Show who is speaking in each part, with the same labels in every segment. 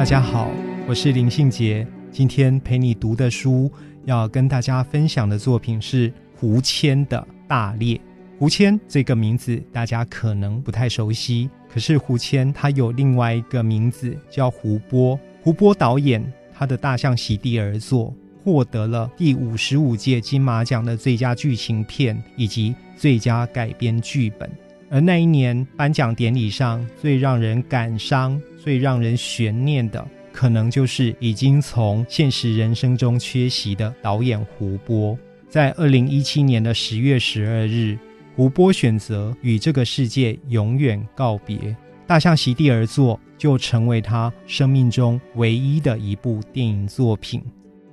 Speaker 1: 大家好，我是林信杰。今天陪你读的书，要跟大家分享的作品是胡谦的《大猎》。胡谦这个名字大家可能不太熟悉，可是胡谦他有另外一个名字叫胡波。胡波导演他的《大象席地而坐》获得了第五十五届金马奖的最佳剧情片以及最佳改编剧本。而那一年颁奖典礼上，最让人感伤、最让人悬念的，可能就是已经从现实人生中缺席的导演胡波。在二零一七年的十月十二日，胡波选择与这个世界永远告别，《大象席地而坐》就成为他生命中唯一的一部电影作品。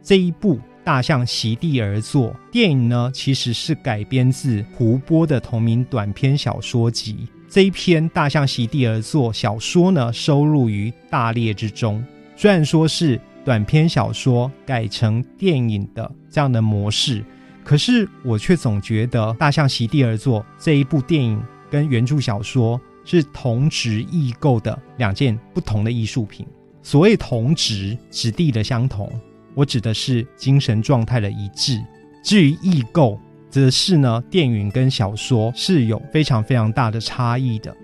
Speaker 1: 这一部。大象席地而坐电影呢，其实是改编自胡波的同名短篇小说集。这一篇《大象席地而坐》小说呢，收录于《大猎》之中。虽然说是短篇小说改成电影的这样的模式，可是我却总觉得《大象席地而坐》这一部电影跟原著小说是同质异构的两件不同的艺术品。所谓同质，质地的相同。我指的是精神状态的一致。至于异构，则是呢，电影跟小说是有非常非常大的差异的。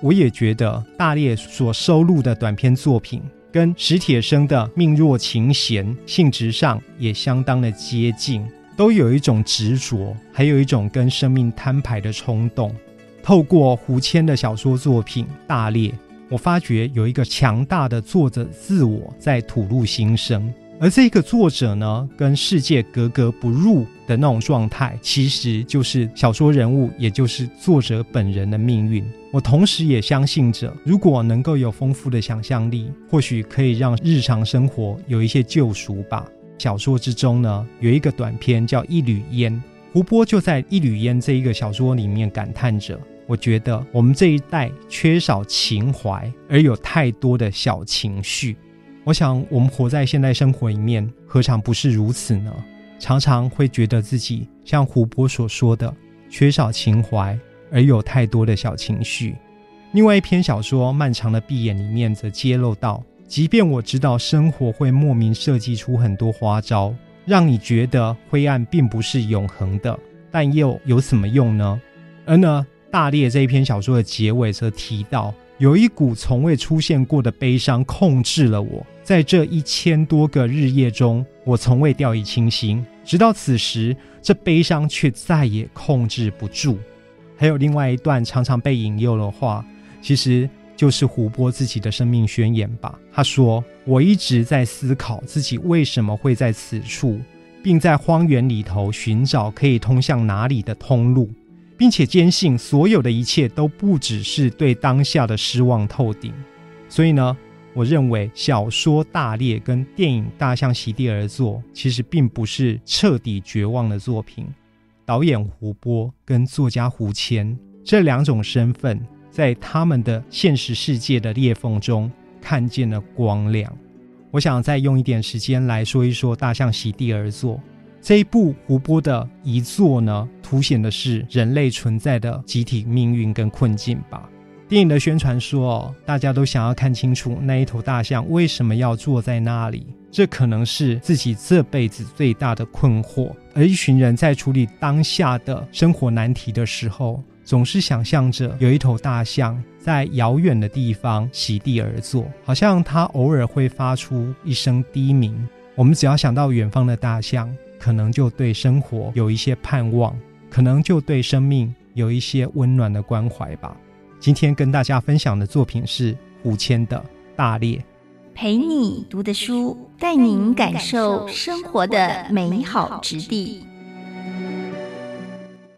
Speaker 1: 我也觉得大烈所收录的短篇作品，跟史铁生的《命若琴弦》性质上也相当的接近，都有一种执着，还有一种跟生命摊牌的冲动。透过胡谦的小说作品《大烈》，我发觉有一个强大的作者自我在吐露心声。而这个作者呢，跟世界格格不入的那种状态，其实就是小说人物，也就是作者本人的命运。我同时也相信着，如果能够有丰富的想象力，或许可以让日常生活有一些救赎吧。小说之中呢，有一个短篇叫《一缕烟》，胡波就在《一缕烟》这一个小说里面感叹着：我觉得我们这一代缺少情怀，而有太多的小情绪。我想，我们活在现代生活里面，何尝不是如此呢？常常会觉得自己像胡波所说的，缺少情怀，而有太多的小情绪。另外一篇小说《漫长的闭眼》里面则揭露到，即便我知道生活会莫名设计出很多花招，让你觉得灰暗并不是永恒的，但又有什么用呢？而呢，大烈这一篇小说的结尾则提到。有一股从未出现过的悲伤控制了我，在这一千多个日夜中，我从未掉以轻心。直到此时，这悲伤却再也控制不住。还有另外一段常常被引诱的话，其实就是胡波自己的生命宣言吧。他说：“我一直在思考自己为什么会在此处，并在荒原里头寻找可以通向哪里的通路。”并且坚信所有的一切都不只是对当下的失望透顶，所以呢，我认为小说《大裂》跟电影《大象席地而坐》其实并不是彻底绝望的作品。导演胡波跟作家胡谦这两种身份，在他们的现实世界的裂缝中看见了光亮。我想再用一点时间来说一说《大象席地而坐》。这一部胡波的遗作呢，凸显的是人类存在的集体命运跟困境吧。电影的宣传说，大家都想要看清楚那一头大象为什么要坐在那里，这可能是自己这辈子最大的困惑。而一群人在处理当下的生活难题的时候，总是想象着有一头大象在遥远的地方席地而坐，好像它偶尔会发出一声低鸣。我们只要想到远方的大象。可能就对生活有一些盼望，可能就对生命有一些温暖的关怀吧。今天跟大家分享的作品是胡谦的《大列》，
Speaker 2: 陪你读的书，带您感受生活的美好之地。